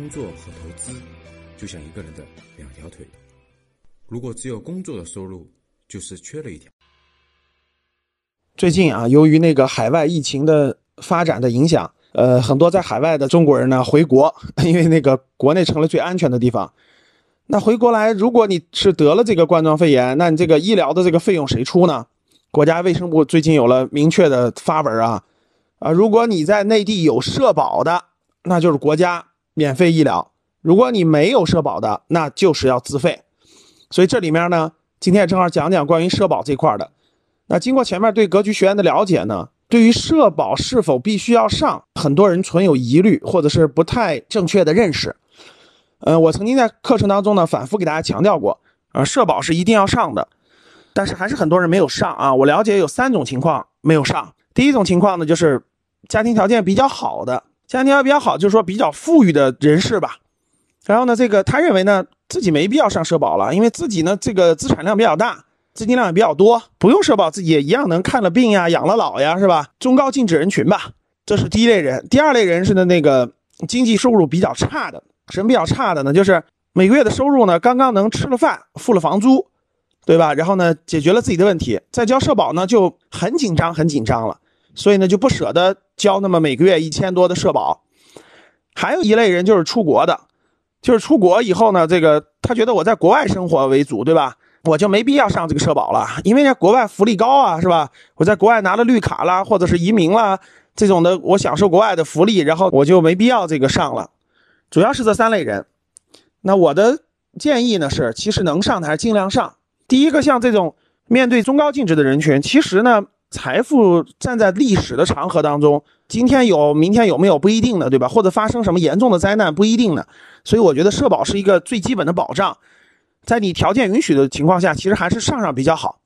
工作和投资就像一个人的两条腿，如果只有工作的收入，就是缺了一条。最近啊，由于那个海外疫情的发展的影响，呃，很多在海外的中国人呢回国，因为那个国内成了最安全的地方。那回国来，如果你是得了这个冠状肺炎，那你这个医疗的这个费用谁出呢？国家卫生部最近有了明确的发文啊，啊，如果你在内地有社保的，那就是国家免费医疗；如果你没有社保的，那就是要自费。所以这里面呢，今天也正好讲讲关于社保这块的。那经过前面对格局学员的了解呢，对于社保是否必须要上，很多人存有疑虑，或者是不太正确的认识。呃，我曾经在课程当中呢，反复给大家强调过，呃，社保是一定要上的，但是还是很多人没有上啊。我了解有三种情况没有上。第一种情况呢，就是家庭条件比较好的，家庭条件比较好，就是说比较富裕的人士吧。然后呢，这个他认为呢，自己没必要上社保了，因为自己呢，这个资产量比较大，资金量也比较多，不用社保，自己也一样能看了病呀，养了老呀，是吧？中高净值人群吧，这是第一类人。第二类人是呢，那个经济收入比较差的。什么比较差的呢？就是每个月的收入呢，刚刚能吃了饭，付了房租，对吧？然后呢，解决了自己的问题，再交社保呢，就很紧张，很紧张了。所以呢，就不舍得交那么每个月一千多的社保。还有一类人就是出国的，就是出国以后呢，这个他觉得我在国外生活为主，对吧？我就没必要上这个社保了，因为在国外福利高啊，是吧？我在国外拿了绿卡啦，或者是移民啦这种的，我享受国外的福利，然后我就没必要这个上了。主要是这三类人，那我的建议呢是，其实能上的还是尽量上。第一个，像这种面对中高净值的人群，其实呢，财富站在历史的长河当中，今天有，明天有没有不一定的，对吧？或者发生什么严重的灾难不一定的，所以我觉得社保是一个最基本的保障，在你条件允许的情况下，其实还是上上比较好。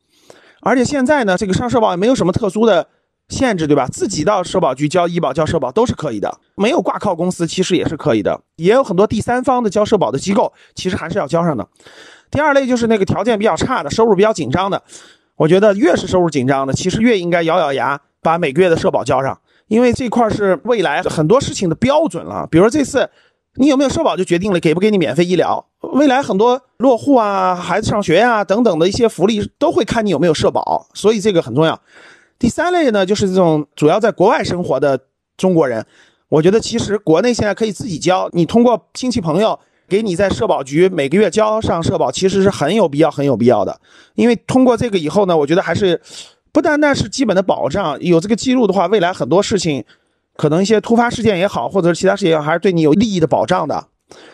而且现在呢，这个上社保也没有什么特殊的。限制对吧？自己到社保局交医保、交社保都是可以的，没有挂靠公司其实也是可以的，也有很多第三方的交社保的机构，其实还是要交上的。第二类就是那个条件比较差的、收入比较紧张的，我觉得越是收入紧张的，其实越应该咬咬牙把每个月的社保交上，因为这块是未来很多事情的标准了。比如这次你有没有社保就决定了给不给你免费医疗，未来很多落户啊、孩子上学呀等等的一些福利都会看你有没有社保，所以这个很重要。第三类呢，就是这种主要在国外生活的中国人，我觉得其实国内现在可以自己交，你通过亲戚朋友给你在社保局每个月交上社保，其实是很有必要、很有必要的。因为通过这个以后呢，我觉得还是不单单是基本的保障，有这个记录的话，未来很多事情，可能一些突发事件也好，或者是其他事情也好，还是对你有利益的保障的。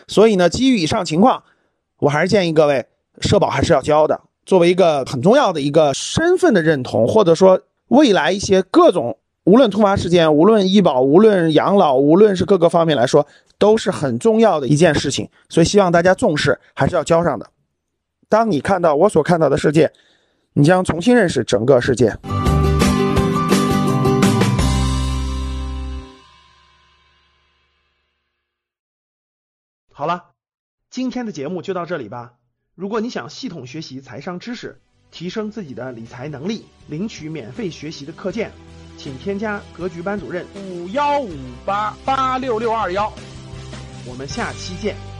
所以呢，基于以上情况，我还是建议各位社保还是要交的，作为一个很重要的一个身份的认同，或者说。未来一些各种，无论突发事件，无论医保，无论养老，无论是各个方面来说，都是很重要的一件事情。所以希望大家重视，还是要交上的。当你看到我所看到的世界，你将重新认识整个世界。好了，今天的节目就到这里吧。如果你想系统学习财商知识，提升自己的理财能力，领取免费学习的课件，请添加格局班主任五幺五八八六六二幺，我们下期见。